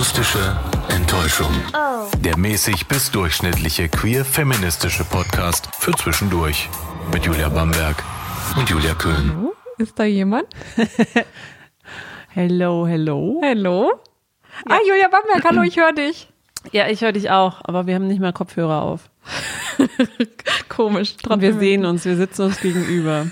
Akustische Enttäuschung. Der mäßig bis durchschnittliche queer-feministische Podcast für zwischendurch. Mit Julia Bamberg und Julia Köhn. Ist da jemand? Hello, hello. Hallo? Ah, Julia Bamberg, hallo, ich höre dich. Ja, ich höre dich auch, aber wir haben nicht mal Kopfhörer auf. Komisch. Und wir sehen uns, wir sitzen uns gegenüber.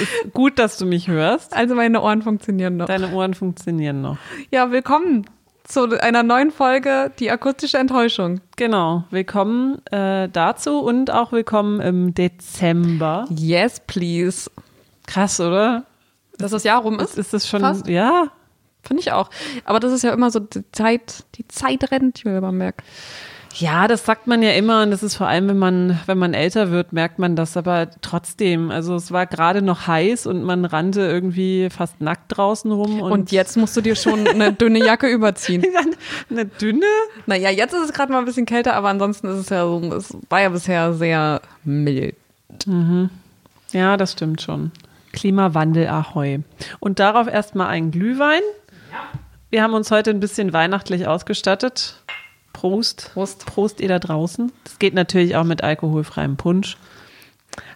Ist gut, dass du mich hörst. Also meine Ohren funktionieren noch. Deine Ohren funktionieren noch. Ja, willkommen zu einer neuen Folge, die akustische Enttäuschung. Genau. Willkommen äh, dazu und auch willkommen im Dezember. Yes, please. Krass, oder? Dass das Jahr rum ist, Ist das schon? Fast. Ja. finde ich auch. Aber das ist ja immer so die Zeit, die Zeit rennt, Julia Bamberg. Ja, das sagt man ja immer und das ist vor allem, wenn man, wenn man älter wird, merkt man das, aber trotzdem, also es war gerade noch heiß und man rannte irgendwie fast nackt draußen rum und, Und jetzt musst du dir schon eine dünne Jacke überziehen. eine dünne? Naja, jetzt ist es gerade mal ein bisschen kälter, aber ansonsten ist es ja so, es war ja bisher sehr mild. Ja, das stimmt schon. Klimawandel Ahoi. Und darauf erstmal ein Glühwein. Wir haben uns heute ein bisschen weihnachtlich ausgestattet. Prost. Prost. Prost ihr da draußen. Das geht natürlich auch mit alkoholfreiem Punsch.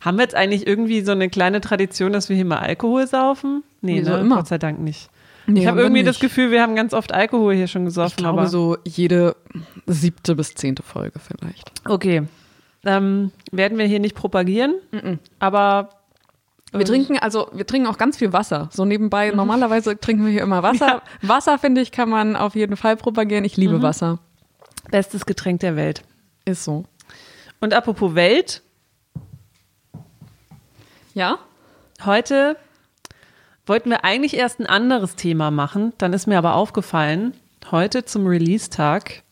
Haben wir jetzt eigentlich irgendwie so eine kleine Tradition, dass wir hier mal Alkohol saufen? Nee, Wieso ne? immer? Gott sei Dank nicht. Nee, ich habe irgendwie das nicht. Gefühl, wir haben ganz oft Alkohol hier schon gesoffen. Ich glaube aber so jede siebte bis zehnte Folge vielleicht. Okay. Ähm, werden wir hier nicht propagieren, aber Wir trinken also, wir trinken auch ganz viel Wasser. So nebenbei, normalerweise trinken wir hier immer Wasser. Wasser, finde ich, kann man auf jeden Fall propagieren. Ich liebe Wasser. Bestes Getränk der Welt. Ist so. Und apropos Welt, Ja? heute wollten wir eigentlich erst ein anderes Thema machen, dann ist mir aber aufgefallen, heute zum Release-Tag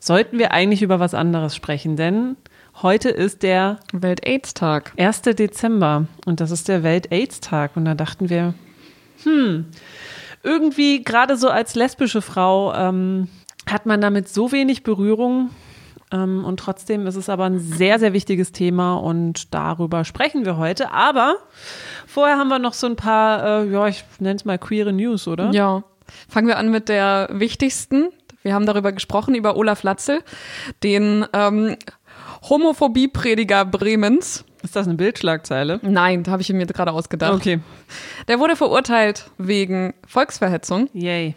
sollten wir eigentlich über was anderes sprechen, denn heute ist der Welt-Aids-Tag. 1. Dezember und das ist der Welt-Aids-Tag und da dachten wir, hm, irgendwie gerade so als lesbische Frau ähm, hat man damit so wenig Berührung ähm, und trotzdem ist es aber ein sehr, sehr wichtiges Thema und darüber sprechen wir heute. Aber vorher haben wir noch so ein paar, äh, ja, ich nenne es mal queere News, oder? Ja. Fangen wir an mit der wichtigsten. Wir haben darüber gesprochen, über Olaf Latzel, den ähm, Homophobie-Prediger Bremens. Ist das eine Bildschlagzeile? Nein, da habe ich mir gerade ausgedacht. Okay. Der wurde verurteilt wegen Volksverhetzung. Yay.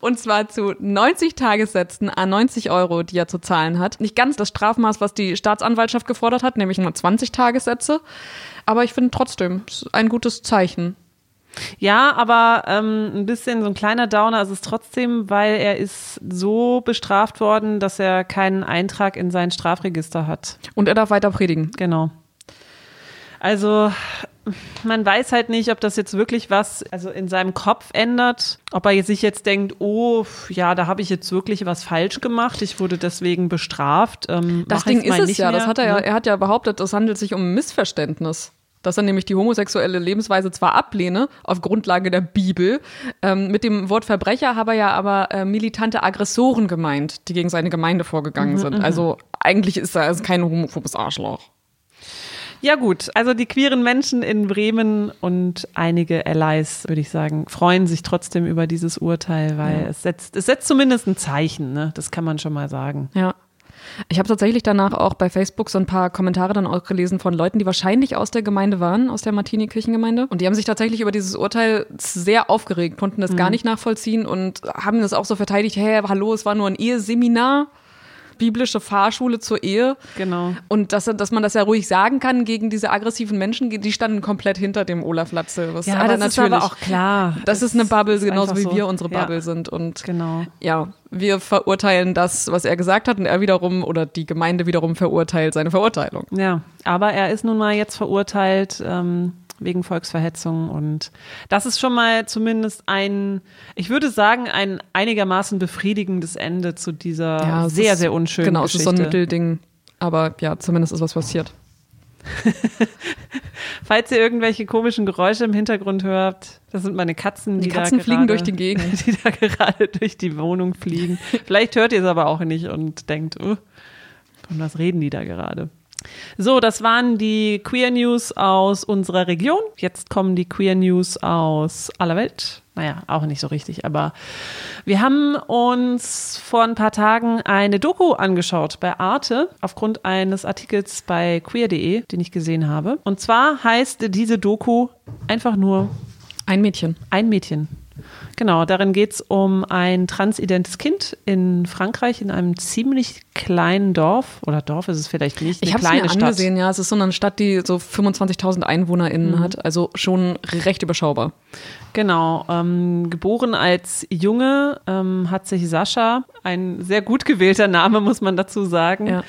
Und zwar zu 90 Tagessätzen an 90 Euro, die er zu zahlen hat. Nicht ganz das Strafmaß, was die Staatsanwaltschaft gefordert hat, nämlich nur 20 Tagessätze. Aber ich finde trotzdem, ein gutes Zeichen. Ja, aber ähm, ein bisschen so ein kleiner Downer ist es trotzdem, weil er ist so bestraft worden, dass er keinen Eintrag in sein Strafregister hat. Und er darf weiter predigen. Genau. Also man weiß halt nicht, ob das jetzt wirklich was also in seinem Kopf ändert, ob er sich jetzt denkt, oh ja, da habe ich jetzt wirklich was falsch gemacht, ich wurde deswegen bestraft. Ähm, Das Ding ist es nicht ja, mehr, das hat er ja, ne? er hat ja behauptet, es handelt sich um ein Missverständnis. Dass er nämlich die homosexuelle Lebensweise zwar ablehne, auf Grundlage der Bibel, ähm, mit dem Wort Verbrecher habe er ja aber äh, militante Aggressoren gemeint, die gegen seine Gemeinde vorgegangen sind. Also eigentlich ist er also kein homophobes Arschloch. Ja gut, also die queeren Menschen in Bremen und einige Allies, würde ich sagen, freuen sich trotzdem über dieses Urteil, weil es setzt, es setzt zumindest ein Zeichen, ne? Das kann man schon mal sagen. Ja. Ich habe tatsächlich danach auch bei Facebook so ein paar Kommentare dann auch gelesen von Leuten, die wahrscheinlich aus der Gemeinde waren, aus der Martini-Kirchengemeinde. Und die haben sich tatsächlich über dieses Urteil sehr aufgeregt, konnten das gar nicht nachvollziehen und haben das auch so verteidigt, hey, hallo, es war nur ein Eheseminar, biblische Fahrschule zur Ehe. Genau. Und dass, dass man das ja ruhig sagen kann gegen diese aggressiven Menschen, die standen komplett hinter dem Olaf Latzel. Was aber das ist aber auch klar. Das ist eine Bubble, ist genauso wie so. wir unsere Ja. Bubble sind. Und Genau. ja, wir verurteilen das, was er gesagt hat, und er wiederum oder die Gemeinde wiederum verurteilt seine Verurteilung. Ja, aber er ist nun mal jetzt verurteilt ähm, wegen Volksverhetzung und das ist schon mal zumindest ein, ich würde sagen, ein einigermaßen befriedigendes Ende zu dieser es sehr, ist- sehr unschönen Genau, es Geschichte. ist so ein Mittelding. Aber ja, zumindest ist was passiert. Falls ihr irgendwelche komischen Geräusche im Hintergrund hört, das sind meine Katzen, die, Die Katzen da fliegen gerade, durch die Gegend. Die da gerade durch die Wohnung fliegen. Vielleicht hört ihr es aber auch nicht und denkt, oh, von was reden die da gerade? So, das waren die Queer News aus unserer Region. Jetzt kommen die Queer News aus aller Welt. naja, auch nicht so richtig. Aber wir haben uns vor ein paar Tagen eine Doku angeschaut bei Arte aufgrund eines Artikels bei queer.de, den ich gesehen habe. Und zwar heißt diese Doku einfach nur Ein Mädchen. Ein Mädchen. Genau, darin geht es um ein transidentes Kind in Frankreich, in einem ziemlich kleinen Dorf. Oder Dorf ist es vielleicht nicht. Ich habe es mir Stadt. angesehen, ja. Es ist so eine Stadt, die so 25.000 EinwohnerInnen mhm. hat. Also schon recht überschaubar. Genau. Ähm, geboren als Junge ähm, hat sich Sascha, ein sehr gut gewählter Name, muss man dazu sagen, ja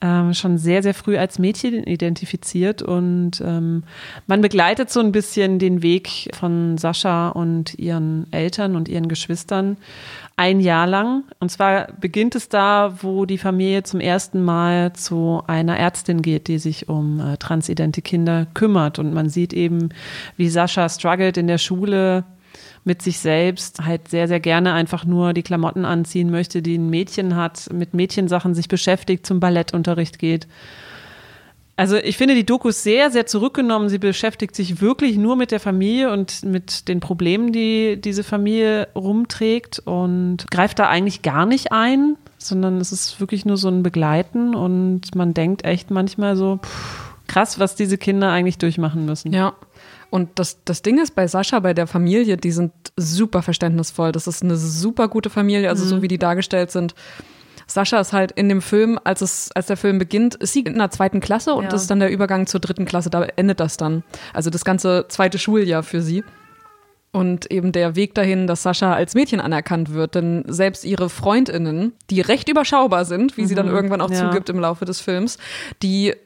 ähm, schon sehr, sehr früh als Mädchen identifiziert und ähm, man begleitet so ein bisschen den Weg von Sascha und ihren Eltern und ihren Geschwistern ein Jahr lang. Und zwar beginnt es da, wo die Familie zum ersten Mal zu einer Ärztin geht, die sich um äh, transidente Kinder kümmert. Und man sieht eben, wie Sascha struggelt in der Schule, mit sich selbst halt sehr, sehr gerne einfach nur die Klamotten anziehen möchte, die ein Mädchen hat, mit Mädchensachen sich beschäftigt, zum Ballettunterricht geht. Also ich finde die Doku sehr, sehr zurückgenommen. Sie beschäftigt sich wirklich nur mit der Familie und mit den Problemen, die diese Familie rumträgt und greift da eigentlich gar nicht ein, sondern es ist wirklich nur so ein Begleiten und man denkt echt manchmal so, pff, krass, was diese Kinder eigentlich durchmachen müssen. Ja. Und das, das Ding ist bei Sascha, bei der Familie, die sind super verständnisvoll. Das ist eine super gute Familie, also mhm. so wie die dargestellt sind. Sascha ist halt in dem Film, als es, als der Film beginnt, ist sie in der zweiten Klasse und ja. das ist dann der Übergang zur dritten Klasse. Da endet das dann. Also das ganze zweite Schuljahr für sie. Und eben der Weg dahin, dass Sascha als Mädchen anerkannt wird. Denn selbst ihre Freundinnen, die recht überschaubar sind, wie mhm. sie dann mhm. irgendwann auch ja. zugibt im Laufe des Films, die, äh,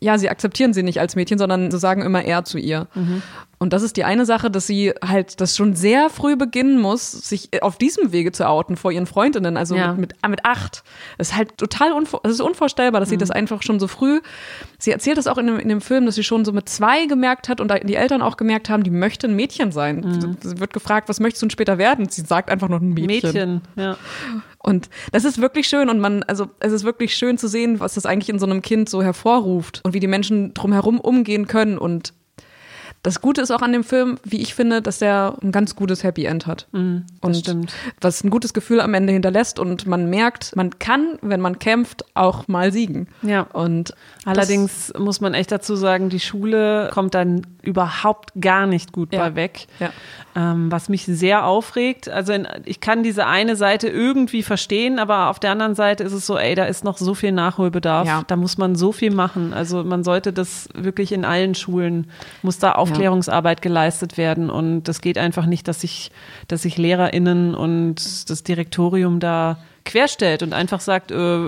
ja, sie akzeptieren sie nicht als Mädchen, sondern sie sagen immer er zu ihr. Mhm. Und das ist die eine Sache, dass sie halt das schon sehr früh beginnen muss, sich auf diesem Wege zu outen vor ihren Freundinnen, also ja. mit, mit, mit acht. Das ist halt total unvor, es ist unvorstellbar, dass mhm. sie das einfach schon so früh. Sie erzählt das auch in dem, in dem Film, dass sie schon so mit zwei gemerkt hat und die Eltern auch gemerkt haben, die möchte ein Mädchen sein. Mhm. Sie wird gefragt, was möchtest du denn später werden? Sie sagt einfach noch ein Mädchen. Mädchen, ja. Und das ist wirklich schön und man, also es ist wirklich schön zu sehen, was das eigentlich in so einem Kind so hervorruft und wie die Menschen drumherum umgehen können und das Gute ist auch an dem Film, wie ich finde, dass er ein ganz gutes Happy End hat. Mm, und stimmt. was ein gutes Gefühl am Ende hinterlässt und man merkt, man kann, wenn man kämpft, auch mal siegen. Ja. Und allerdings muss man echt dazu sagen, die Schule kommt dann überhaupt gar nicht gut ja. bei weg. Ja. Ähm, was mich sehr aufregt. Also in, ich kann diese eine Seite irgendwie verstehen, aber auf der anderen Seite ist es so, ey, da ist noch so viel Nachholbedarf. Ja. Da muss man so viel machen. Also man sollte das wirklich in allen Schulen, muss da Aufklärungsarbeit geleistet werden. Und das geht einfach nicht, dass sich, dass sich LehrerInnen und das Direktorium da querstellt und einfach sagt, äh,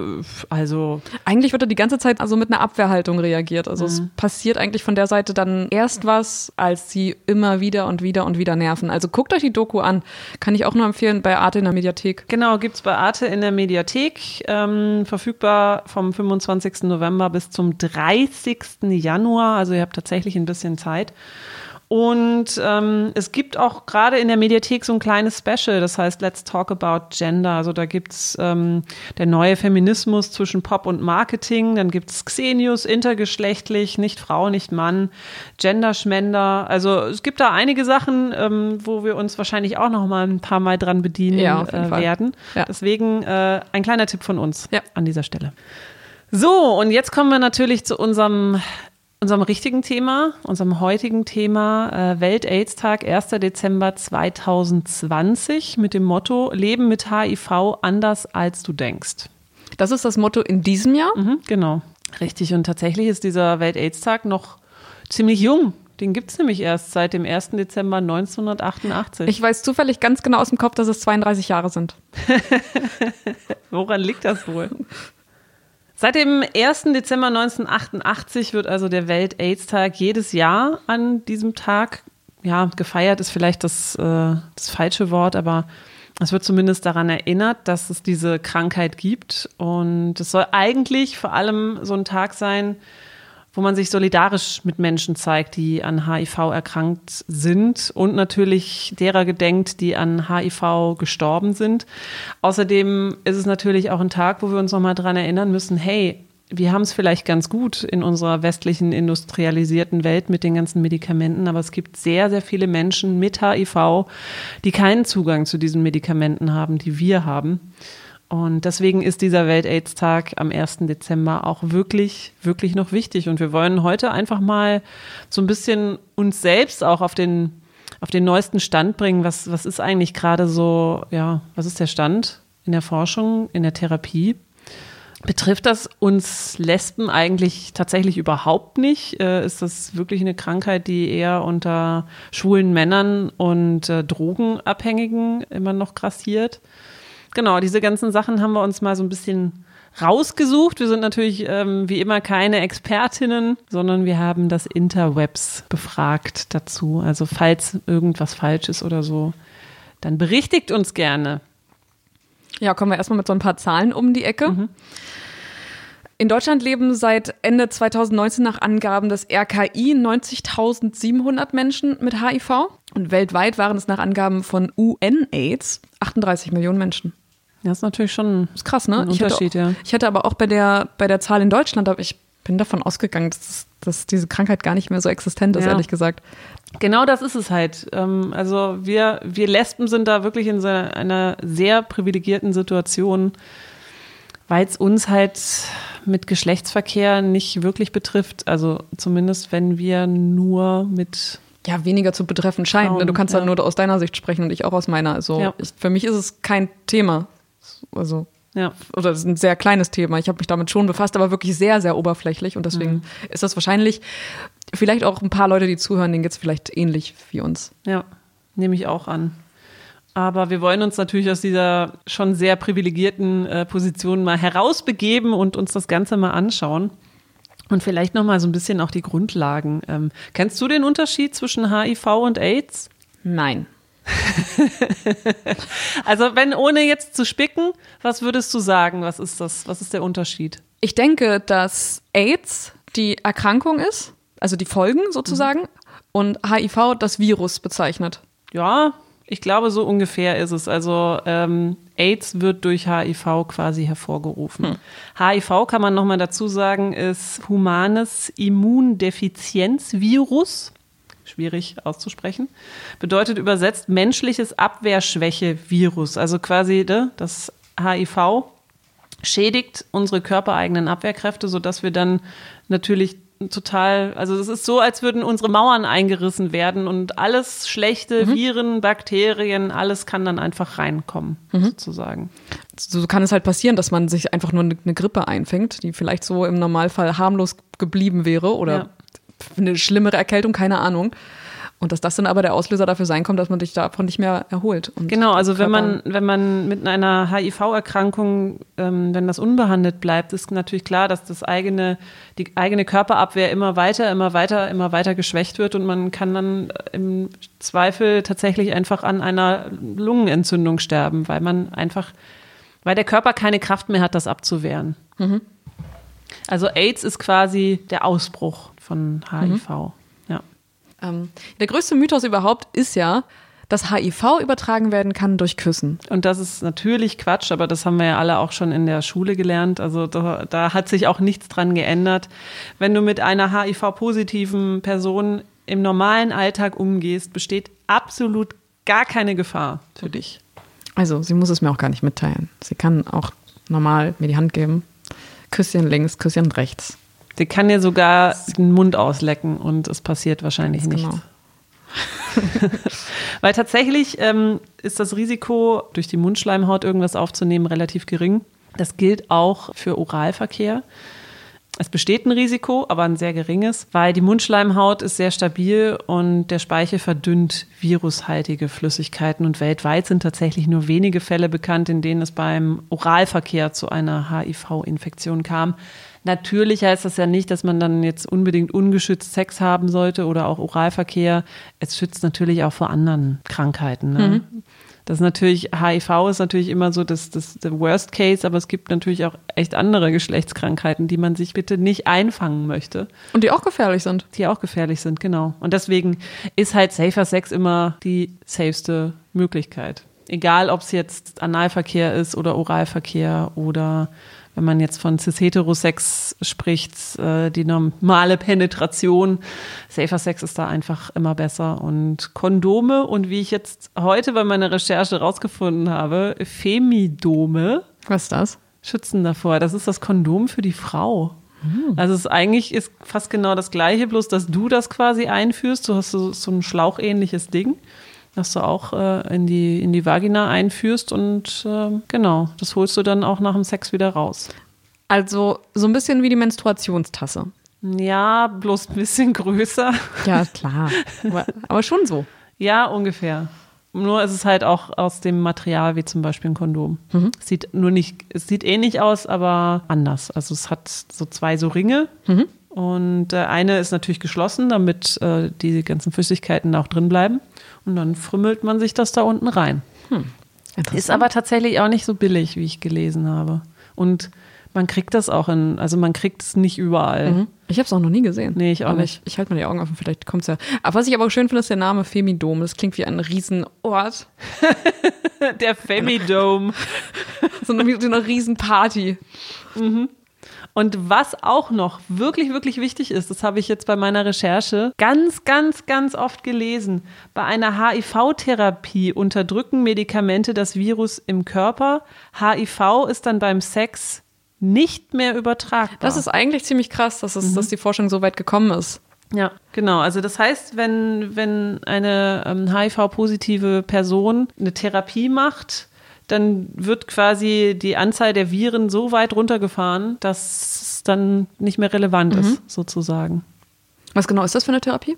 also. Eigentlich wird er die ganze Zeit also mit einer Abwehrhaltung reagiert. Also mhm. es passiert eigentlich von der Seite dann erst was, als sie immer wieder und wieder und wieder nerven. Also guckt euch die Doku an. Kann ich auch nur empfehlen bei Arte in der Mediathek. Genau, gibt's bei Arte in der Mediathek. Ähm, verfügbar vom 25. November bis zum 30. Januar. Also ihr habt tatsächlich ein bisschen Zeit. Und ähm, es gibt auch gerade in der Mediathek so ein kleines Special, das heißt Let's Talk About Gender. Also da gibt's ähm, der neue Feminismus zwischen Pop und Marketing, dann gibt's Xenius, intergeschlechtlich, nicht Frau, nicht Mann, Genderschmender. Also es gibt da einige Sachen, ähm, wo wir uns wahrscheinlich auch noch mal ein paar Mal dran bedienen ja, äh, werden. Ja. Deswegen äh, ein kleiner Tipp von uns ja. an dieser Stelle. So, und jetzt kommen wir natürlich zu unserem unserem richtigen Thema, unserem heutigen Thema äh, Welt-AIDS-Tag, 1. Dezember 2020 mit dem Motto Leben mit HIV anders als du denkst. Das ist das Motto in diesem Jahr? Mhm, genau, richtig. Und tatsächlich ist dieser Welt-AIDS-Tag noch ziemlich jung. Den gibt es nämlich erst seit dem 1. Dezember 1988. Ich weiß zufällig ganz genau aus dem Kopf, dass es 32 Jahre sind. Woran liegt das wohl? Seit dem 1. Dezember 1988 wird also der Welt-AIDS-Tag jedes Jahr an diesem Tag, ja, gefeiert ist vielleicht das, äh, das falsche Wort, aber es wird zumindest daran erinnert, dass es diese Krankheit gibt. Und es soll eigentlich vor allem so ein Tag sein, wo man sich solidarisch mit Menschen zeigt, die an HIV erkrankt sind und natürlich derer gedenkt, die an HIV gestorben sind. Außerdem ist es natürlich auch ein Tag, wo wir uns nochmal dran erinnern müssen, hey, wir haben es vielleicht ganz gut in unserer westlichen industrialisierten Welt mit den ganzen Medikamenten, aber es gibt sehr, sehr viele Menschen mit HIV, die keinen Zugang zu diesen Medikamenten haben, die wir haben. Und deswegen ist dieser Welt-AIDS-Tag am 1. Dezember auch wirklich, wirklich noch wichtig. Und wir wollen heute einfach mal so ein bisschen uns selbst auch auf den, auf den neuesten Stand bringen. Was, was ist eigentlich gerade so, ja, was ist der Stand in der Forschung, in der Therapie? Betrifft das uns Lesben eigentlich tatsächlich überhaupt nicht? Äh, ist das wirklich eine Krankheit, die eher unter schwulen Männern und äh, Drogenabhängigen immer noch grassiert? Genau, diese ganzen Sachen haben wir uns mal so ein bisschen rausgesucht. Wir sind natürlich ähm, wie immer keine Expertinnen, sondern wir haben das Interwebs befragt dazu. Also falls irgendwas falsch ist oder so, dann berichtigt uns gerne. Ja, kommen wir erstmal mit so ein paar Zahlen um die Ecke. Mhm. In Deutschland leben seit Ende 2019 nach Angaben des RKI 90.700 Menschen mit HIV und weltweit waren es nach Angaben von UNAIDS 38 Millionen Menschen. Das ist natürlich schon ist krass, ne? ein Unterschied, ich auch, ja. Ich hatte aber auch bei der, bei der Zahl in Deutschland, aber ich bin davon ausgegangen, dass, dass diese Krankheit gar nicht mehr so existent ist, ja. ehrlich gesagt. Genau das ist es halt. Ähm, also wir, wir Lesben sind da wirklich in einer sehr privilegierten Situation, weil es uns halt mit Geschlechtsverkehr nicht wirklich betrifft. Also zumindest wenn wir nur mit ja, weniger zu betreffen scheint. Frauen, du kannst ja. halt nur aus deiner Sicht sprechen und ich auch aus meiner. Also ja. ich, für mich ist es kein Thema. Also ja. Oder das ist ein sehr kleines Thema. Ich habe mich damit schon befasst, aber wirklich sehr, sehr oberflächlich. Und deswegen mhm. ist das wahrscheinlich vielleicht auch ein paar Leute, die zuhören, denen geht es vielleicht ähnlich wie uns. Ja, nehme ich auch an. Aber wir wollen uns natürlich aus dieser schon sehr privilegierten äh, Position mal herausbegeben und uns das Ganze mal anschauen. Und vielleicht nochmal so ein bisschen auch die Grundlagen. Ähm, kennst du den Unterschied zwischen HIV und AIDS? Nein. also, wenn ohne jetzt zu spicken, was würdest du sagen? Was ist das? Was ist der Unterschied? Ich denke, dass AIDS die Erkrankung ist, also die Folgen sozusagen, mhm. und HIV das Virus bezeichnet. Ja, ich glaube, so ungefähr ist es. Also ähm, AIDS wird durch HIV quasi hervorgerufen. Hm. HIV kann man nochmal dazu sagen, ist humanes Immundefizienzvirus schwierig auszusprechen, bedeutet übersetzt menschliches Abwehrschwäche-Virus. Also quasi ne, das HIV schädigt unsere körpereigenen Abwehrkräfte, sodass wir dann natürlich total, also es ist so, als würden unsere Mauern eingerissen werden und alles schlechte, mhm. Viren, Bakterien, alles kann dann einfach reinkommen, mhm. sozusagen. So kann es halt passieren, dass man sich einfach nur eine Grippe einfängt, die vielleicht so im Normalfall harmlos geblieben wäre oder ja eine schlimmere Erkältung, keine Ahnung. Und dass das dann aber der Auslöser dafür sein kommt, dass man sich davon nicht mehr erholt. genau, also wenn man, wenn man mit einer HIV-Erkrankung, ähm, wenn das unbehandelt bleibt, ist natürlich klar, dass das eigene, die eigene Körperabwehr immer weiter, immer weiter, immer weiter geschwächt wird und man kann dann im Zweifel tatsächlich einfach an einer Lungenentzündung sterben, weil man einfach, weil der Körper keine Kraft mehr hat, das abzuwehren. Mhm. Also AIDS ist quasi der Ausbruch von HIV. Mhm. Ja. Ähm, der größte Mythos überhaupt ist ja, dass HIV übertragen werden kann durch Küssen. Und das ist natürlich Quatsch, aber das haben wir ja alle auch schon in der Schule gelernt. Also da, da hat sich auch nichts dran geändert. Wenn du mit einer HIV-positiven Person im normalen Alltag umgehst, besteht absolut gar keine Gefahr für dich. Also, sie muss es mir auch gar nicht mitteilen. Sie kann auch normal mir die Hand geben. Küsschen links, Küsschen rechts. Sie kann ja sogar den Mund auslecken und es passiert wahrscheinlich nichts. Genau. Weil tatsächlich ähm, ist das Risiko, durch die Mundschleimhaut irgendwas aufzunehmen, relativ gering. Das gilt auch für Oralverkehr. Es besteht ein Risiko, aber ein sehr geringes, weil die Mundschleimhaut ist sehr stabil und der Speichel verdünnt virushaltige Flüssigkeiten. Und weltweit sind tatsächlich nur wenige Fälle bekannt, in denen es beim Oralverkehr zu einer HIV-Infektion kam. Natürlich heißt das ja nicht, dass man dann jetzt unbedingt ungeschützt Sex haben sollte oder auch Oralverkehr. Es schützt natürlich auch vor anderen Krankheiten. Ne? Mhm. Das ist natürlich, HIV ist natürlich immer so das, das, der Worst Case, aber es gibt natürlich auch echt andere Geschlechtskrankheiten, die man sich bitte nicht einfangen möchte. Und die auch gefährlich sind. Die auch gefährlich sind, genau. Und deswegen ist halt Safer Sex immer die safeste Möglichkeit. Egal, ob es jetzt Analverkehr ist oder Oralverkehr oder wenn man jetzt von Cis-Heterosex spricht, äh, die normale Penetration. Safer Sex ist da einfach immer besser. Und Kondome und wie ich jetzt heute bei meiner Recherche rausgefunden habe, Femidome. Was ist das? Schützen davor. Das ist das Kondom für die Frau. Hm. Also es ist eigentlich ist fast genau das Gleiche, bloß dass du das quasi einführst. Du hast so, so ein schlauchähnliches Ding das du auch äh, in, die, in die Vagina einführst und äh, genau, das holst du dann auch nach dem Sex wieder raus. Also so ein bisschen wie die Menstruationstasse. Ja, bloß ein bisschen größer. Ja, klar. Aber, aber schon so. Ja, ungefähr. Nur ist es halt auch aus dem Material wie zum Beispiel ein Kondom. Mhm. Sieht nur nicht, es sieht ähnlich aus, aber anders. Also es hat so zwei so Ringe. Mhm. Und äh, eine ist natürlich geschlossen, damit äh, die ganzen Flüssigkeiten auch drin bleiben. Und dann frümmelt man sich das da unten rein. Hm. Ist aber tatsächlich auch nicht so billig, wie ich gelesen habe. Und man kriegt das auch in, also man kriegt es nicht überall. Mhm. Ich habe es auch noch nie gesehen. Nee, ich auch aber nicht. Ich, ich halte mal die Augen offen, vielleicht kommt es ja. Aber was ich aber auch schön finde, ist der Name Femidom. Das klingt wie ein Riesenort. der Femidome. so, eine, so eine Riesenparty. Mhm. Und was auch noch wirklich, wirklich wichtig ist, das habe ich jetzt bei meiner Recherche ganz, ganz, ganz oft gelesen. Bei einer HIV-Therapie unterdrücken Medikamente das Virus im Körper. HIV ist dann beim Sex nicht mehr übertragbar. Das ist eigentlich ziemlich krass, dass, es, mhm. dass die Forschung so weit gekommen ist. Ja, genau. Also das heißt, wenn, wenn eine ähm, HIV-positive Person eine Therapie macht, dann wird quasi die Anzahl der Viren so weit runtergefahren, dass es dann nicht mehr relevant mhm. ist, sozusagen. Was genau ist das für eine Therapie?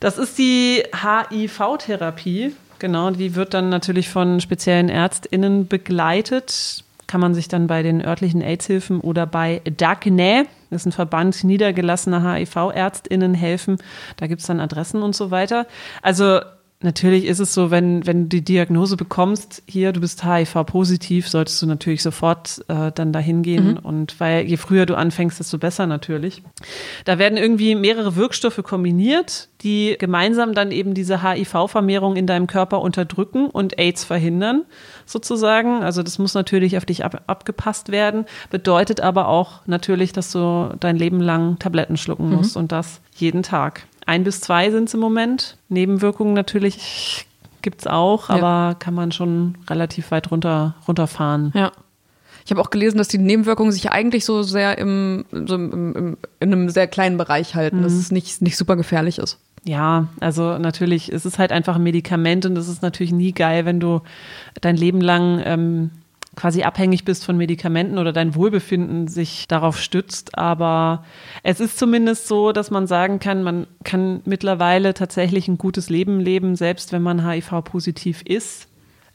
Das ist die HIV-Therapie. Genau, die wird dann natürlich von speziellen ÄrztInnen begleitet. Kann man sich dann bei den örtlichen AIDS-Hilfen oder bei DACNE, das ist ein Verband niedergelassener HIV-ÄrztInnen, helfen. Da gibt es dann Adressen und so weiter. Also natürlich ist es so, wenn, wenn du die Diagnose bekommst, hier, du bist HIV-positiv, solltest du natürlich sofort äh, dann dahin gehen. Mhm. Und weil je früher du anfängst, desto besser natürlich. Da werden irgendwie mehrere Wirkstoffe kombiniert, die gemeinsam dann eben diese HIV-Vermehrung in deinem Körper unterdrücken und AIDS verhindern, sozusagen. Also das muss natürlich auf dich ab, abgepasst werden, bedeutet aber auch natürlich, dass du dein Leben lang Tabletten schlucken musst mhm. und das jeden Tag. Ein bis zwei sind es im Moment. Nebenwirkungen natürlich gibt es auch, ja. aber kann man schon relativ weit runter, runterfahren. Ja. Ich habe auch gelesen, dass die Nebenwirkungen sich eigentlich so sehr im, so im, im in einem sehr kleinen Bereich halten, mhm. dass es nicht, nicht super gefährlich ist. Ja, also natürlich, es ist halt einfach ein Medikament und es ist natürlich nie geil, wenn du dein Leben lang ähm, quasi abhängig bist von Medikamenten oder dein Wohlbefinden sich darauf stützt. Aber es ist zumindest so, dass man sagen kann, man kann mittlerweile tatsächlich ein gutes Leben leben, selbst wenn man HIV-positiv ist.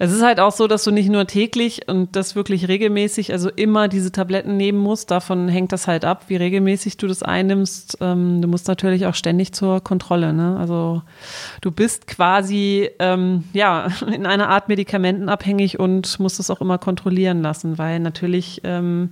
Es ist halt auch so, dass du nicht nur täglich und das wirklich regelmäßig, also immer diese Tabletten nehmen musst. Davon hängt das halt ab, wie regelmäßig du das einnimmst. Ähm, du musst natürlich auch ständig zur Kontrolle. Ne? Also du bist quasi ähm, ja in einer Art medikamentenabhängig und musst es auch immer kontrollieren lassen, weil natürlich ähm,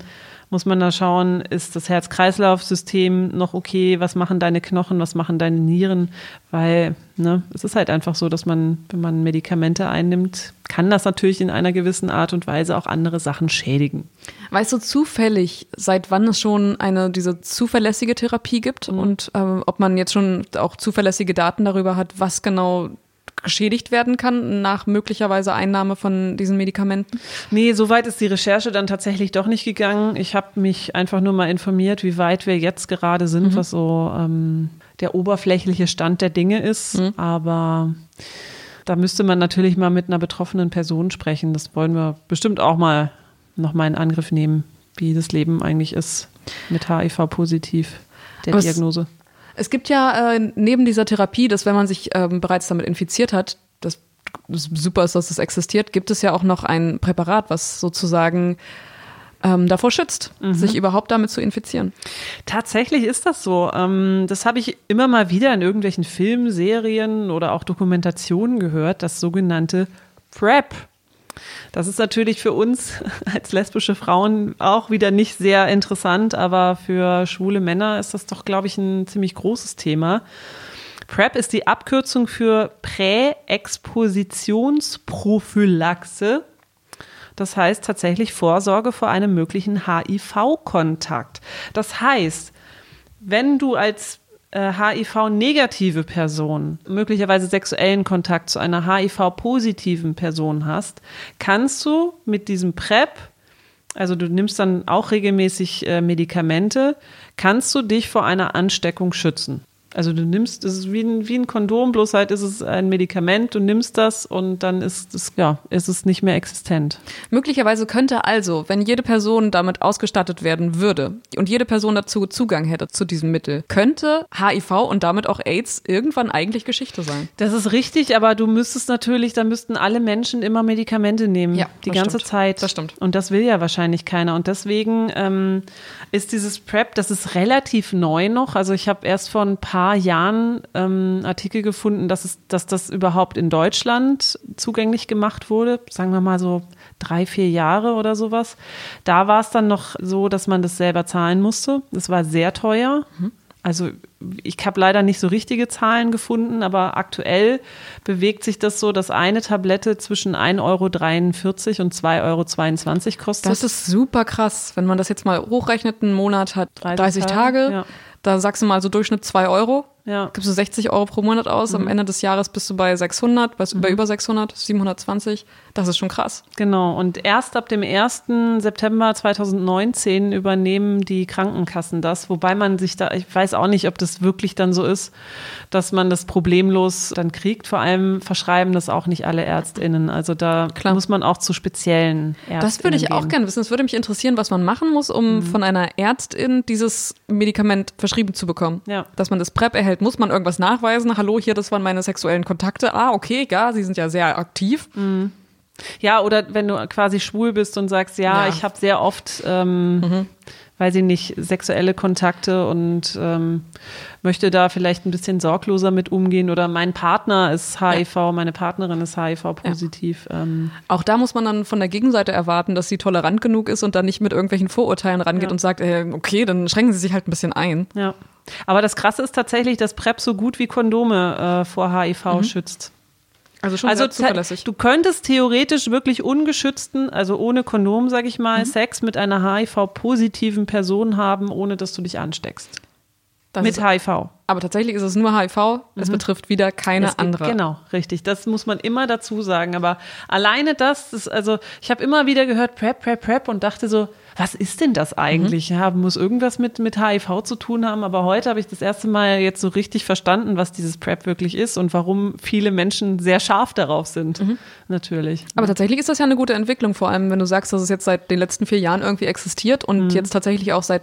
muss man da schauen, ist das Herz-Kreislauf-System noch okay? Was machen deine Knochen? Was machen deine Nieren? Weil ne, es ist halt einfach so, dass man, wenn man Medikamente einnimmt, kann das natürlich in einer gewissen Art und Weise auch andere Sachen schädigen. Weißt du zufällig, seit wann es schon eine diese zuverlässige Therapie gibt mhm. und äh, ob man jetzt schon auch zuverlässige Daten darüber hat, was genau geschädigt werden kann nach möglicherweise Einnahme von diesen Medikamenten? Nee, so weit ist die Recherche dann tatsächlich doch nicht gegangen. Ich habe mich einfach nur mal informiert, wie weit wir jetzt gerade sind, mhm. was so ähm, der oberflächliche Stand der Dinge ist. Mhm. Aber da müsste man natürlich mal mit einer betroffenen Person sprechen. Das wollen wir bestimmt auch mal noch mal in Angriff nehmen, wie das Leben eigentlich ist mit HIV-positiv, der Aber Diagnose. Es gibt ja äh, neben dieser Therapie, dass wenn man sich ähm, bereits damit infiziert hat, das super ist, dass das existiert, gibt es ja auch noch ein Präparat, was sozusagen ähm, davor schützt, mhm. sich überhaupt damit zu infizieren. Tatsächlich ist das so. Ähm, das habe ich immer mal wieder in irgendwelchen Filmen, Serien oder auch Dokumentationen gehört, das sogenannte PrEP. Das ist natürlich für uns als lesbische Frauen auch wieder nicht sehr interessant, aber für schwule Männer ist das doch, glaube ich, ein ziemlich großes Thema. PrEP ist die Abkürzung für Präexpositionsprophylaxe. Das heißt tatsächlich Vorsorge vor einem möglichen HIV-Kontakt. Das heißt, wenn du als HIV-negative Person möglicherweise sexuellen Kontakt zu einer HIV-positiven Person hast, kannst du mit diesem PrEP, also du nimmst dann auch regelmäßig äh, Medikamente, kannst du dich vor einer Ansteckung schützen. Also du nimmst, es ist wie ein, wie ein Kondom, bloß halt ist es ein Medikament, du nimmst das und dann ist es, ja, ist es nicht mehr existent. Möglicherweise könnte also, wenn jede Person damit ausgestattet werden würde und jede Person dazu Zugang hätte zu diesem Mittel, könnte HIV und damit auch AIDS irgendwann eigentlich Geschichte sein. Das ist richtig, aber du müsstest natürlich, da müssten alle Menschen immer Medikamente nehmen, ja, die ganze stimmt. Zeit. Das stimmt. Und das will ja wahrscheinlich keiner. Und deswegen ähm, ist dieses PrEP, das ist relativ neu noch. Also ich habe erst vor ein paar paar Jahren ähm, Artikel gefunden, dass, es, dass das überhaupt in Deutschland zugänglich gemacht wurde. Sagen wir mal so drei, vier Jahre oder sowas. Da war es dann noch so, dass man das selber zahlen musste. Das war sehr teuer. Mhm. Also ich habe leider nicht so richtige Zahlen gefunden, aber aktuell bewegt sich das so, dass eine Tablette zwischen 1,43 Euro und 2,22 Euro kostet. Das ist super krass, wenn man das jetzt mal hochrechnet, einen Monat hat 30, 30 Tage. Tage ja. Da sagst du mal so Durchschnitt 2 Euro. Ja. Gibst du 60 Euro pro Monat aus. Mhm. Am Ende des Jahres bist du bei 600, bei, mhm. bei über 600, 720. Das ist schon krass. Genau. Und erst ab dem 1. September 2019 übernehmen die Krankenkassen das. Wobei man sich da, ich weiß auch nicht, ob das wirklich dann so ist, dass man das problemlos dann kriegt. Vor allem verschreiben das auch nicht alle ÄrztInnen. Also da Klar. muss man auch zu speziellen Ärztinnen Das würde ich auch gerne wissen. Es würde mich interessieren, was man machen muss, um mhm. von einer Ärztin dieses Medikament verschrieben zu bekommen. Ja. Dass man das PrEP erhält erhält, muss man irgendwas nachweisen? Hallo, hier, das waren meine sexuellen Kontakte. Ah, okay, ja, sie sind ja sehr aktiv. Mhm. Ja, oder wenn du quasi schwul bist und sagst, ja, ja. ich habe sehr oft, ähm, mhm. weiß ich nicht, sexuelle Kontakte und ähm, möchte da vielleicht ein bisschen sorgloser mit umgehen oder mein Partner ist HIV, ja. meine Partnerin ist HIV-positiv. Ja. Ähm. Auch da muss man dann von der Gegenseite erwarten, dass sie tolerant genug ist und dann nicht mit irgendwelchen Vorurteilen rangeht und sagt, äh, okay, dann schränken sie sich halt ein bisschen ein. Ja. Aber das Krasse ist tatsächlich, dass PrEP so gut wie Kondome äh, vor HIV mhm. schützt. Also schon also zuverlässig. Du könntest theoretisch wirklich ungeschützten, also ohne Kondom, sag ich mal, mhm. Sex mit einer HIV-positiven Person haben, ohne dass du dich ansteckst. Das mit HIV. Aber tatsächlich ist es nur HIV. Mhm. Es betrifft wieder keine gibt, andere. Genau, richtig. Das muss man immer dazu sagen. Aber alleine das, ist, also ich habe immer wieder gehört PrEP, PrEP, PrEP und dachte so, was ist denn das eigentlich? Mhm. Ja, muss irgendwas mit, mit HIV zu tun haben. Aber heute habe ich das erste Mal jetzt so richtig verstanden, was dieses PrEP wirklich ist und warum viele Menschen sehr scharf darauf sind. Mhm. Natürlich. Aber tatsächlich ist das ja eine gute Entwicklung, vor allem wenn du sagst, dass es jetzt seit den letzten vier Jahren irgendwie existiert und mhm. jetzt tatsächlich auch seit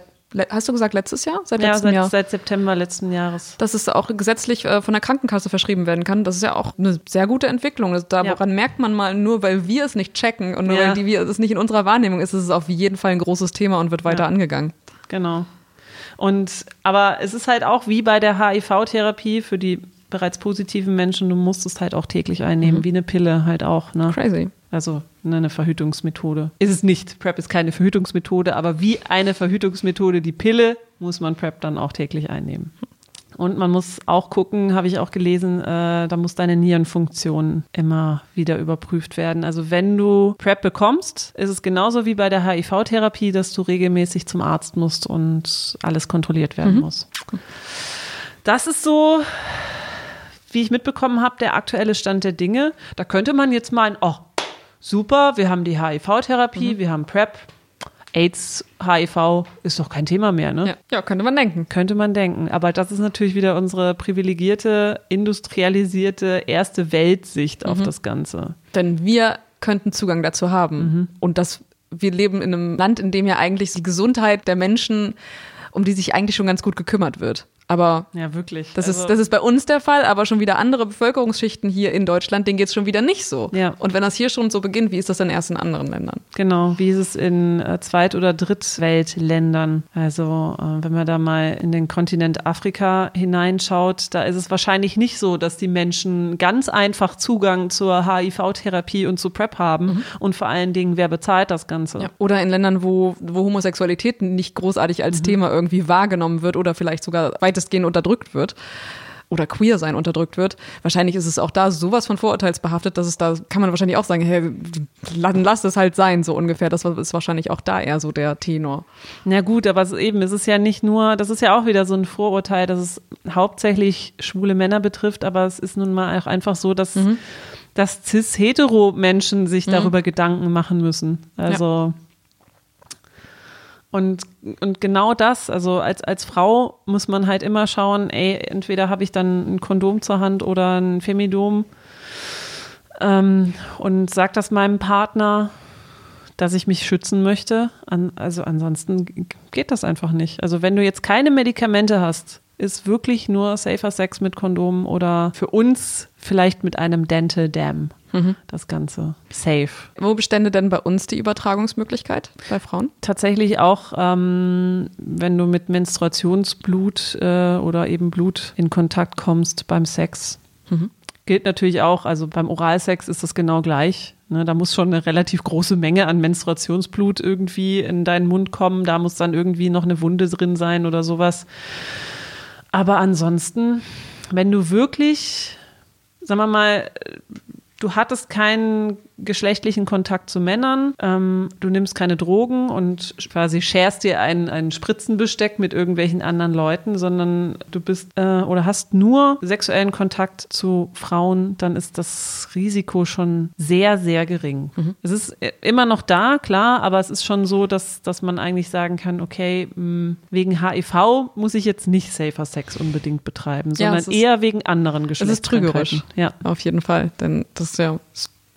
Hast du gesagt letztes Jahr? Seit ja, seit, Jahr? seit September letzten Jahres. Dass es auch gesetzlich äh, von der Krankenkasse verschrieben werden kann. Das ist ja auch eine sehr gute Entwicklung. Daran ja. merkt man mal, nur weil wir es nicht checken und nur ja. weil die, wir, es nicht in unserer Wahrnehmung ist, ist es auf jeden Fall ein großes Thema und wird weiter ja. angegangen. Genau. Und aber es ist halt auch wie bei der HIV-Therapie für die bereits positiven Menschen, du musst es halt auch täglich einnehmen, mhm. wie eine Pille halt auch. Ne? Crazy. Also ne, eine Verhütungsmethode. Ist es nicht. PrEP ist keine Verhütungsmethode, aber wie eine Verhütungsmethode, die Pille, muss man PrEP dann auch täglich einnehmen. Und man muss auch gucken, habe ich auch gelesen, äh, da muss deine Nierenfunktion immer wieder überprüft werden. Also wenn du PrEP bekommst, ist es genauso wie bei der HIV-Therapie, dass du regelmäßig zum Arzt musst und alles kontrolliert werden mhm. muss. Das ist so wie ich mitbekommen habe, der aktuelle Stand der Dinge. Da könnte man jetzt meinen, oh, super, wir haben die HIV-Therapie, mhm. wir haben PrEP, AIDS, HIV ist doch kein Thema mehr, ne? Ja. ja, könnte man denken. Könnte man denken. Aber das ist natürlich wieder unsere privilegierte, industrialisierte erste Weltsicht mhm. auf das Ganze. Denn wir könnten Zugang dazu haben. Mhm. Und das, wir leben in einem Land, in dem ja eigentlich die Gesundheit der Menschen, um die sich eigentlich schon ganz gut gekümmert wird. Aber ja, wirklich. Das, also, ist, das ist bei uns der Fall, aber schon wieder andere Bevölkerungsschichten hier in Deutschland, denen geht es schon wieder nicht so. Ja. Und wenn das hier schon so beginnt, wie ist das dann erst in anderen Ländern? Genau, wie ist es in äh, Zweit- oder Drittweltländern? Also, äh, wenn man da mal in den Kontinent Afrika hineinschaut, da ist es wahrscheinlich nicht so, dass die Menschen ganz einfach Zugang zur HIV-Therapie und zu PrEP haben. Mhm. Und vor allen Dingen, wer bezahlt das Ganze? Ja. Oder in Ländern, wo, wo Homosexualität nicht großartig als mhm. Thema irgendwie wahrgenommen wird oder vielleicht sogar weit weitestgehend unterdrückt wird. oder queer sein unterdrückt wird. Wahrscheinlich ist es auch da sowas von vorurteilsbehaftet, dass es da, kann man wahrscheinlich auch sagen, hey, lass es halt sein, so ungefähr. Das ist wahrscheinlich auch da eher so der Tenor. Na gut, aber es eben, es ist ja nicht nur, das ist ja auch wieder so ein Vorurteil, dass es hauptsächlich schwule Männer betrifft, aber es ist nun mal auch einfach so, dass, mhm. dass cis-hetero-Menschen sich mhm. darüber Gedanken machen müssen. Also. Ja. Und, und genau das, also als, als Frau muss man halt immer schauen, ey, entweder habe ich dann ein Kondom zur Hand oder ein Femidom ähm, und sag das meinem Partner, dass ich mich schützen möchte. An, also ansonsten geht das einfach nicht. Also wenn du jetzt keine Medikamente hast, ist wirklich nur Safer Sex mit Kondom oder für uns vielleicht mit einem Dental Dam. Mhm. Das Ganze safe. Wo bestände denn bei uns die Übertragungsmöglichkeit bei Frauen? Tatsächlich auch, ähm, wenn du mit Menstruationsblut äh, oder eben Blut in Kontakt kommst beim Sex. Mhm. Gilt natürlich auch, also beim Oralsex ist das genau gleich. Ne, da muss schon eine relativ große Menge an Menstruationsblut irgendwie in deinen Mund kommen. Da muss dann irgendwie noch eine Wunde drin sein oder sowas. Aber ansonsten, wenn du wirklich, sagen wir mal, du hattest keinen geschlechtlichen Kontakt zu Männern, ähm, du nimmst keine Drogen und quasi scherst dir ein, ein Spritzenbesteck mit irgendwelchen anderen Leuten, sondern du bist äh, oder hast nur sexuellen Kontakt zu Frauen, dann ist das Risiko schon sehr, sehr gering. Mhm. Es ist äh, immer noch da, klar, aber es ist schon so, dass, dass man eigentlich sagen kann, okay, mh, hm, wegen HIV muss ich jetzt nicht Safer Sex unbedingt betreiben, sondern ja, eher wegen anderen Geschlechtern. Es ist trügerisch, ja. Auf jeden Fall, denn das ist ja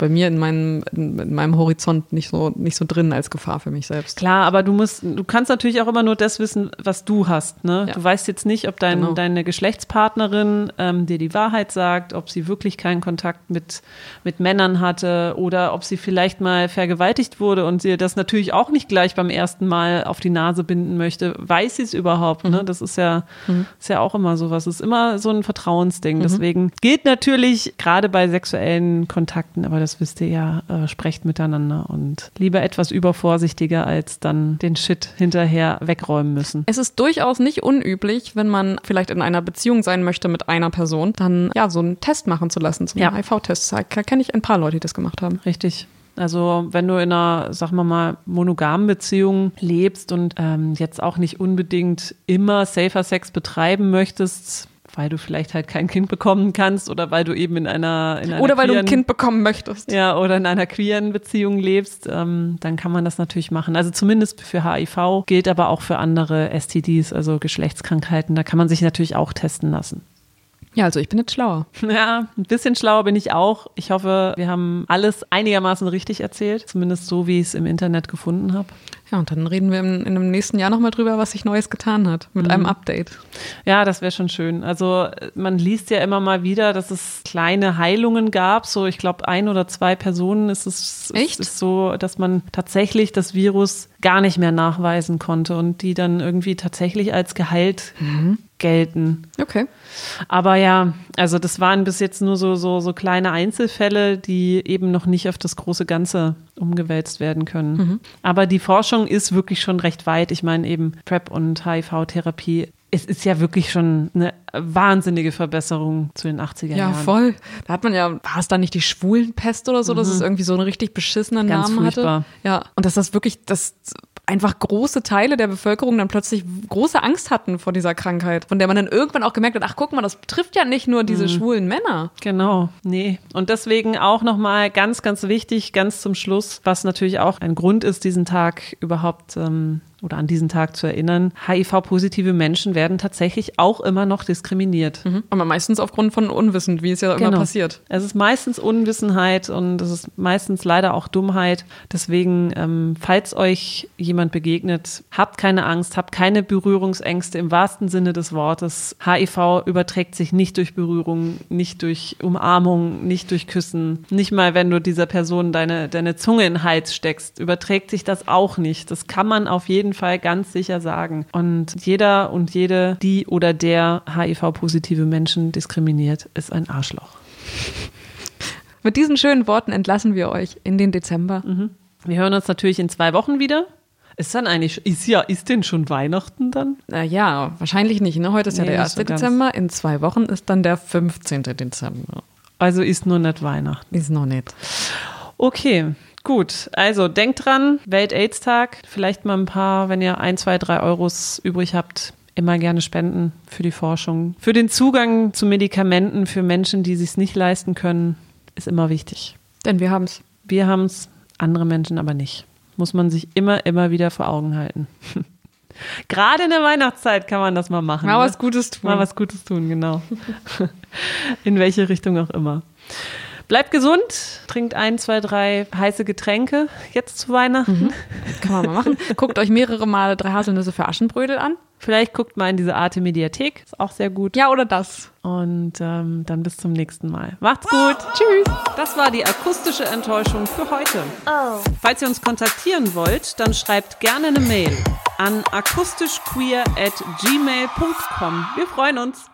bei mir in meinem, in meinem Horizont nicht so, nicht so drin als Gefahr für mich selbst. Klar, aber du musst, du kannst natürlich auch immer nur das wissen, was du hast. Ne? Ja. Du weißt jetzt nicht, ob dein, genau. deine Geschlechtspartnerin ähm, dir die Wahrheit sagt, ob sie wirklich keinen Kontakt mit, mit Männern hatte oder ob sie vielleicht mal vergewaltigt wurde und sie das natürlich auch nicht gleich beim ersten Mal auf die Nase binden möchte. Weiß sie es überhaupt? Ne? Mhm. Ne? Das ist ja, mhm. ist ja auch immer sowas. Es ist immer so ein Vertrauensding. Mhm. Deswegen gilt natürlich gerade bei sexuellen Kontakten, aber das das wisst ihr ja, äh, sprecht miteinander und lieber etwas übervorsichtiger, als dann den Shit hinterher wegräumen müssen. Es ist durchaus nicht unüblich, wenn man vielleicht in einer Beziehung sein möchte mit einer Person, dann ja so einen Test machen zu lassen, so einen ja. HIV-Test. Da kenne ich ein paar Leute, die das gemacht haben. Richtig. Also wenn du in einer, sagen wir mal, monogamen Beziehung lebst und ähm, jetzt auch nicht unbedingt immer Safer Sex betreiben möchtest, weil du vielleicht halt kein Kind bekommen kannst oder weil du eben in einer, in einer oder weil queeren, du ein Kind bekommen möchtest ja oder in einer queeren Beziehung lebst, ähm, dann kann man das natürlich machen. Also zumindest für HIV gilt aber auch für andere STDs, also Geschlechtskrankheiten. Da kann man sich natürlich auch testen lassen. Ja, also ich bin jetzt schlauer. Ja, ein bisschen schlauer bin ich auch. Ich hoffe, wir haben alles einigermaßen richtig erzählt, zumindest so, wie ich es im Internet gefunden habe. Ja, und dann reden wir in, in dem nächsten Jahr nochmal drüber, was sich Neues getan hat, mit mhm. einem Update. Ja, das wäre schon schön. Also man liest ja immer mal wieder, dass es kleine Heilungen gab. So, ich glaube, ein oder zwei Personen ist es Echt? Ist so, dass man tatsächlich das Virus gar nicht mehr nachweisen konnte und die dann irgendwie tatsächlich als geheilt mhm. Gelten. Okay. Aber ja, also das waren bis jetzt nur so, so, so kleine Einzelfälle, die eben noch nicht auf das große Ganze umgewälzt werden können. Mhm. Aber die Forschung ist wirklich schon recht weit. Ich meine eben PrEP und HIV-Therapie es ist ja wirklich schon eine wahnsinnige Verbesserung zu den 80er Jahren. Ja, voll. Da hat man ja, war es da nicht die Schwulenpest oder so, mhm. dass es irgendwie so einen richtig beschissenen Ganz Namen furchtbar. hatte? Ja, und dass das wirklich, das einfach große Teile der Bevölkerung dann plötzlich große Angst hatten vor dieser Krankheit, von der man dann irgendwann auch gemerkt hat, ach guck mal, das betrifft ja nicht nur diese mhm. schwulen Männer. Genau, nee. Und deswegen auch nochmal ganz, ganz wichtig, ganz zum Schluss, was natürlich auch ein Grund ist, diesen Tag überhaupt ähm, oder an diesen Tag zu erinnern, HIV-positive Menschen werden tatsächlich auch immer noch diskriminiert. Mhm. Aber meistens aufgrund von Unwissen, wie es ja genau. immer passiert. Es ist meistens Unwissenheit und es ist meistens leider auch Dummheit. Deswegen, ähm, falls euch jemand begegnet, habt keine Angst, habt keine Berührungsängste im wahrsten Sinne des Wortes. HIV überträgt sich nicht durch Berührung, nicht durch Umarmung, nicht durch Küssen. Nicht mal, wenn du dieser Person deine, deine Zunge in den Hals steckst, überträgt sich das auch nicht. Das kann man auf jeden jeden Fall ganz sicher sagen. Und jeder und jede, die oder der HIV-positive Menschen diskriminiert, ist ein Arschloch. Mit diesen schönen Worten entlassen wir euch in den Dezember. Mhm. Wir hören uns natürlich in zwei Wochen wieder. Ist dann eigentlich, ist ja, ist denn schon Weihnachten dann? Äh, ja, wahrscheinlich nicht. Ne? Heute ist ja Nee, der nicht 1. so ganz. Dezember. In zwei Wochen ist dann der 15. Dezember. Also ist nur nicht Weihnachten. Ist noch nicht. Okay, gut. Also denkt dran, Welt-Aids-Tag. Vielleicht mal ein paar, wenn ihr ein, zwei, drei Euros übrig habt, immer gerne spenden für die Forschung. Für den Zugang zu Medikamenten für Menschen, die sich nicht leisten können, ist immer wichtig. Denn wir haben es. Wir haben es, andere Menschen aber nicht. Muss man sich immer, immer wieder vor Augen halten. Gerade in der Weihnachtszeit kann man das mal machen. Mal ne? was Gutes tun. Mal was Gutes tun, genau. In welche Richtung auch immer. Bleibt gesund, trinkt ein, zwei, drei heiße Getränke jetzt zu Weihnachten. Kann man mal machen. Guckt euch mehrere Male drei Haselnüsse für Aschenbrödel an. Vielleicht guckt mal in diese Arte Mediathek, ist auch sehr gut. Ja, oder das. Und ähm, dann bis zum nächsten Mal. Macht's gut. Tschüss. Das war die akustische Enttäuschung für heute. Falls ihr uns kontaktieren wollt, dann schreibt gerne eine Mail an akustischqueer at gmail.com. Wir freuen uns.